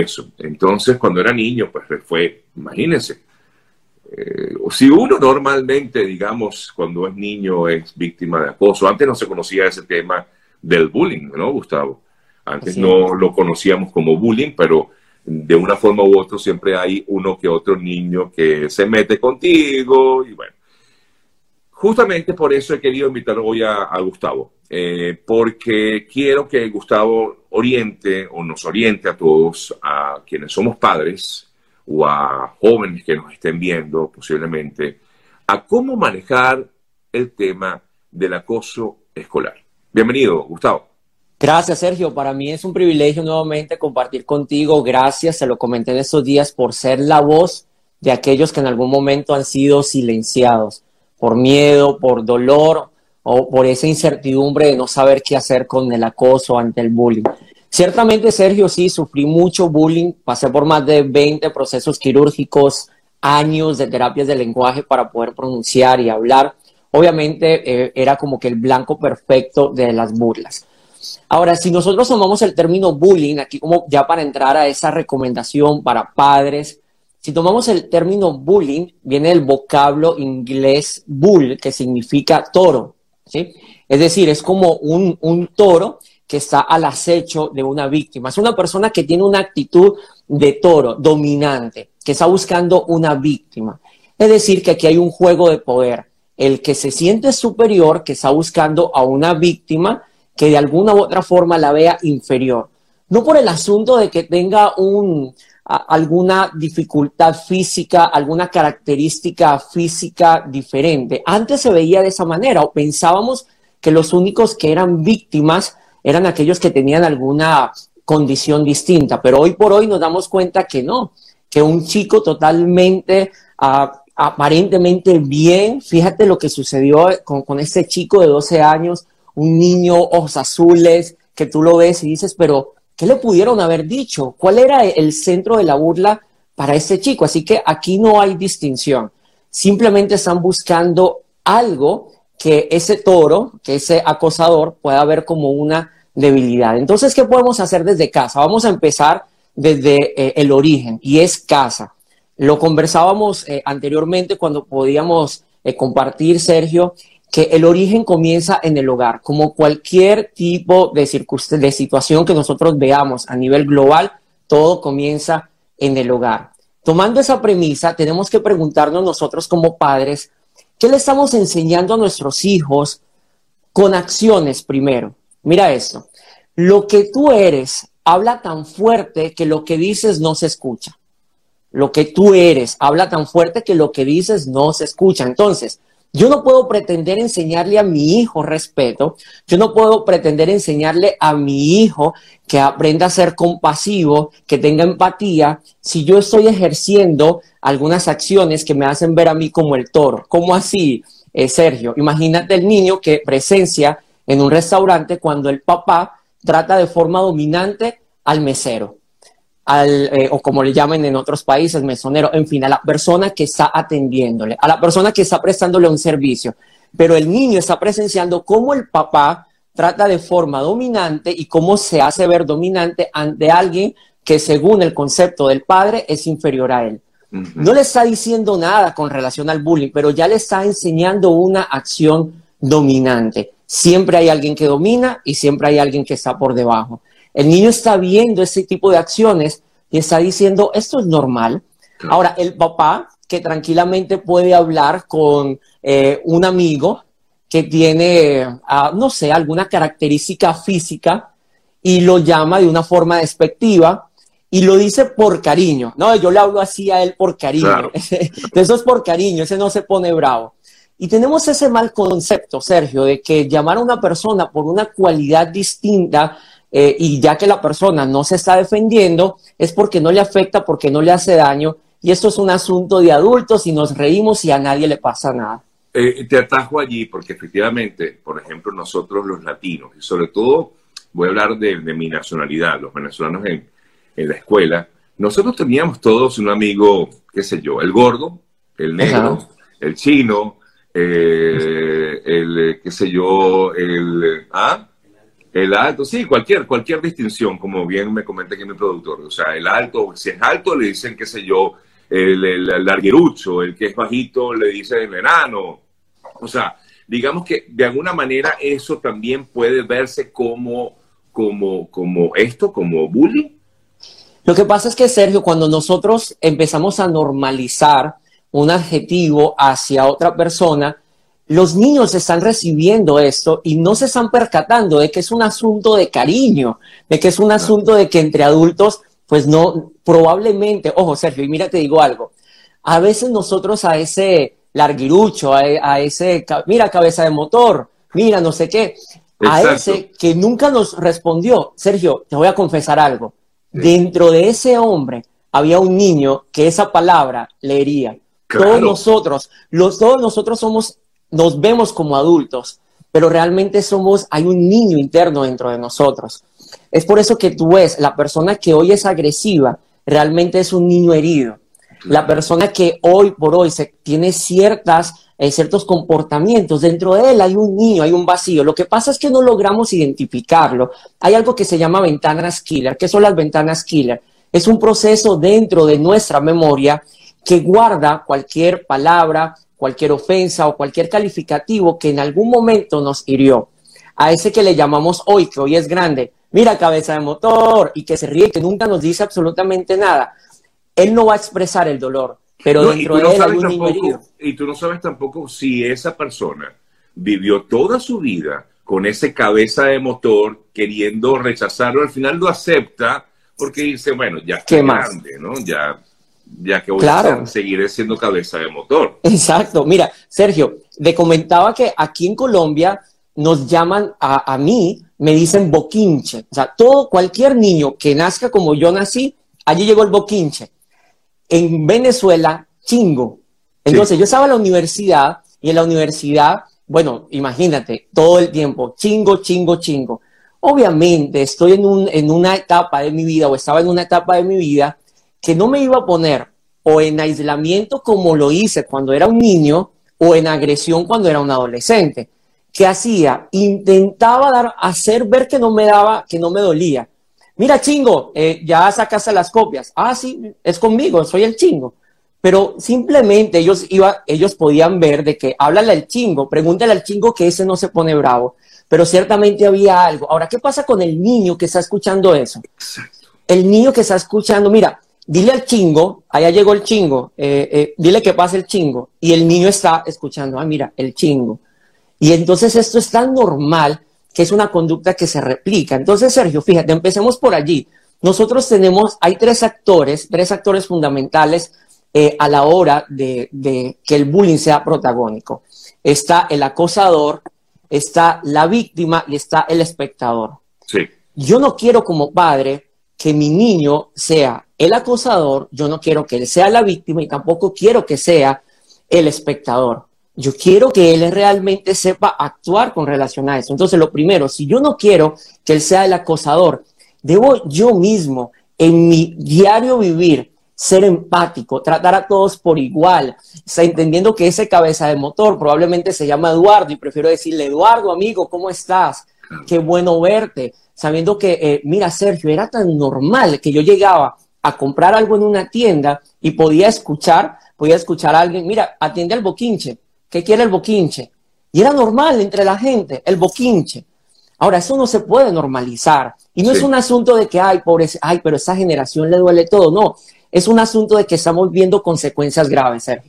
Eso. Entonces, cuando era niño, pues fue, imagínense, eh, si uno normalmente, digamos, cuando es niño es víctima de acoso, antes no se conocía ese tema del bullying, ¿no, Gustavo? Antes no lo conocíamos como bullying, pero de una forma u otra siempre hay uno que otro niño que se mete contigo y bueno. Justamente por eso he querido invitar hoy a, Gustavo, eh, porque quiero que Gustavo oriente o nos oriente a todos, a quienes somos padres o a jóvenes que nos estén viendo posiblemente, a cómo manejar el tema del acoso escolar. Bienvenido, Gustavo. Gracias, Sergio. Para mí es un privilegio nuevamente compartir contigo. Gracias, se lo comenté en estos días, por ser la voz de aquellos que en algún momento han sido silenciados por miedo, por dolor o por esa incertidumbre de no saber qué hacer con el acoso ante el bullying. Ciertamente, Sergio, sí, sufrí mucho bullying, pasé por más de 20 procesos quirúrgicos, años de terapias de lenguaje para poder pronunciar y hablar. Obviamente eh, era como que el blanco perfecto de las burlas. Ahora, si nosotros tomamos el término bullying, aquí como ya para entrar a esa recomendación para padres, si tomamos el término bullying, viene del vocablo inglés bull, que significa toro, ¿sí? Es decir, es como un, un toro que está al acecho de una víctima. Es una persona que tiene una actitud de toro, dominante, que está buscando una víctima. Es decir, que aquí hay un juego de poder. El que se siente superior, que está buscando a una víctima, que de alguna u otra forma la vea inferior. No por el asunto de que tenga un, alguna dificultad física, alguna característica física diferente. Antes se veía de esa manera o pensábamos que los únicos que eran víctimas eran aquellos que tenían alguna condición distinta, pero hoy por hoy nos damos cuenta que no, que un chico totalmente, aparentemente bien, fíjate lo que sucedió con, con este chico de 12 años, un niño, ojos azules, que tú lo ves y dices, pero ¿qué le pudieron haber dicho? ¿Cuál era el centro de la burla para este chico? Así que aquí no hay distinción. Simplemente están buscando algo que ese toro, que ese acosador pueda ver como una debilidad. Entonces, ¿qué podemos hacer desde casa? Vamos a empezar desde eh, el origen y es casa. Lo conversábamos eh, anteriormente cuando podíamos eh, compartir, Sergio, que el origen comienza en el hogar, como cualquier tipo de, de situación que nosotros veamos a nivel global, todo comienza en el hogar. Tomando esa premisa, tenemos que preguntarnos nosotros como padres, ¿qué le estamos enseñando a nuestros hijos con acciones primero? Mira esto, lo que tú eres habla tan fuerte que lo que dices no se escucha. Lo que tú eres habla tan fuerte que lo que dices no se escucha. Entonces, yo no puedo pretender enseñarle a mi hijo respeto, yo no puedo pretender enseñarle a mi hijo que aprenda a ser compasivo, que tenga empatía, si yo estoy ejerciendo algunas acciones que me hacen ver a mí como el toro. ¿Cómo así, eh, Sergio? Imagínate el niño que presencia en un restaurante cuando el papá trata de forma dominante al mesero al, eh, o como le llaman en otros países, mesonero, en fin, a la persona que está atendiéndole, a la persona que está prestándole un servicio. Pero el niño está presenciando cómo el papá trata de forma dominante y cómo se hace ver dominante ante alguien que según el concepto del padre es inferior a él. No le está diciendo nada con relación al bullying, pero ya le está enseñando una acción dominante. Siempre hay alguien que domina y siempre hay alguien que está por debajo. El niño está viendo ese tipo de acciones y está diciendo, esto es normal. Ahora, el papá que tranquilamente puede hablar con eh, un amigo que tiene, ah, no sé, alguna característica física y lo llama de una forma despectiva y lo dice por cariño. No, yo le hablo así a él por cariño. Eso es por cariño, ese no se pone bravo. Y tenemos ese mal concepto, Sergio, de que llamar a una persona por una cualidad distinta eh, y ya que la persona no se está defendiendo, es porque no le afecta, porque no le hace daño, y esto es un asunto de adultos y nos reímos y a nadie le pasa nada. Eh, te atajo allí porque efectivamente, por ejemplo, nosotros los latinos, y sobre todo voy a hablar de, mi nacionalidad, los venezolanos en, la escuela, nosotros teníamos todos un amigo, qué sé yo, el gordo, el negro, el chino, eh, el, qué sé yo, el... ¿ah? El alto, sí, cualquier, cualquier distinción, como bien me comenta aquí mi productor. O sea, el alto, si es alto, le dicen, qué sé yo, el, el, larguerucho, el que es bajito, le dicen el enano. O sea, digamos que de alguna manera eso también puede verse como, como, como esto, como bullying. Lo que pasa es que, Sergio, cuando nosotros empezamos a normalizar un adjetivo hacia otra persona, los niños están recibiendo esto y no se están percatando de que es un asunto de cariño, de que es un asunto de que entre adultos, pues no, probablemente, ojo Sergio, y mira, te digo algo, a veces nosotros a ese larguirucho, a, ese, mira, cabeza de motor, mira, no sé qué, a ese que nunca nos respondió, Sergio, te voy a confesar algo, dentro de ese hombre había un niño que esa palabra leería. Todos nosotros, los, todos nosotros somos nos vemos como adultos, pero realmente somos, hay un niño interno dentro de nosotros. Es por eso que tú ves, la persona que hoy es agresiva, realmente es un niño herido. La persona que hoy por hoy se, tiene ciertas, eh, ciertos comportamientos, dentro de él hay un niño, hay un vacío. Lo que pasa es que no logramos identificarlo. Hay algo que se llama ventanas killer. ¿Qué son las ventanas killer? Es un proceso dentro de nuestra memoria que guarda cualquier palabra, cualquier ofensa o cualquier calificativo que en algún momento nos hirió. A ese que le llamamos hoy, que hoy es grande, mira cabeza de motor y que se ríe, que nunca nos dice absolutamente nada, él no va a expresar el dolor, pero dentro de él hay un niño Y tú no sabes tampoco si esa persona vivió toda su vida con ese cabeza de motor queriendo rechazarlo, al final lo acepta porque dice, bueno, ya está grande, ¿no? Ya ya que voy a seguir siendo cabeza de motor. Exacto. Mira, Sergio, le comentaba que aquí en Colombia nos llaman a, a, mí, me dicen boquinche. O sea, todo, cualquier niño que nazca como yo nací, allí llegó el boquinche. En Venezuela, chingo. Entonces, yo estaba en la universidad y en la universidad, bueno, imagínate, todo el tiempo, chingo, chingo, chingo. Obviamente, estoy en, un, en una etapa de mi vida o estaba en una etapa de mi vida que no me iba a poner o en aislamiento como lo hice cuando era un niño o en agresión cuando era un adolescente. ¿Qué hacía? Intentaba dar, hacer ver que no me daba, que no me dolía. Mira, chingo, eh, ya sacaste las copias. Ah, sí, es conmigo, soy el chingo. Pero simplemente ellos, iba, ellos podían ver de que háblale al chingo, pregúntale al chingo que ese no se pone bravo. Pero ciertamente había algo. Ahora, ¿qué pasa con el niño que está escuchando eso? El niño que está escuchando, mira, dile al chingo, allá llegó el chingo, eh, eh, dile que pase el chingo. Y el niño está escuchando, ah, mira, el chingo. Y entonces esto es tan normal que es una conducta que se replica. Entonces, Sergio, fíjate, empecemos por allí. Nosotros tenemos, hay tres actores, tres actores fundamentales eh, a la hora de, de que el bullying sea protagónico. Está el acosador, está la víctima y está el espectador. Sí. Yo no quiero como padre que mi niño sea el acosador, yo no quiero que él sea la víctima y tampoco quiero que sea el espectador. Yo quiero que él realmente sepa actuar con relación a eso. Entonces, lo primero, si yo no quiero que él sea el acosador, debo yo mismo, en mi diario vivir, ser empático, tratar a todos por igual, está entendiendo que ese cabeza de motor probablemente se llama Eduardo y prefiero decirle, Eduardo, amigo, ¿cómo estás? Qué bueno verte. Sabiendo que, eh, mira, Sergio, era tan normal que yo llegaba a comprar algo en una tienda y podía escuchar, podía escuchar a alguien, mira, atiende al boquinche, ¿qué quiere el boquinche? Y era normal entre la gente, el boquinche. Ahora, eso no se puede normalizar. Y no es un asunto de que, ay, pobre, ay, pero esa generación le duele todo. No, es un asunto de que estamos viendo consecuencias graves, Sergio.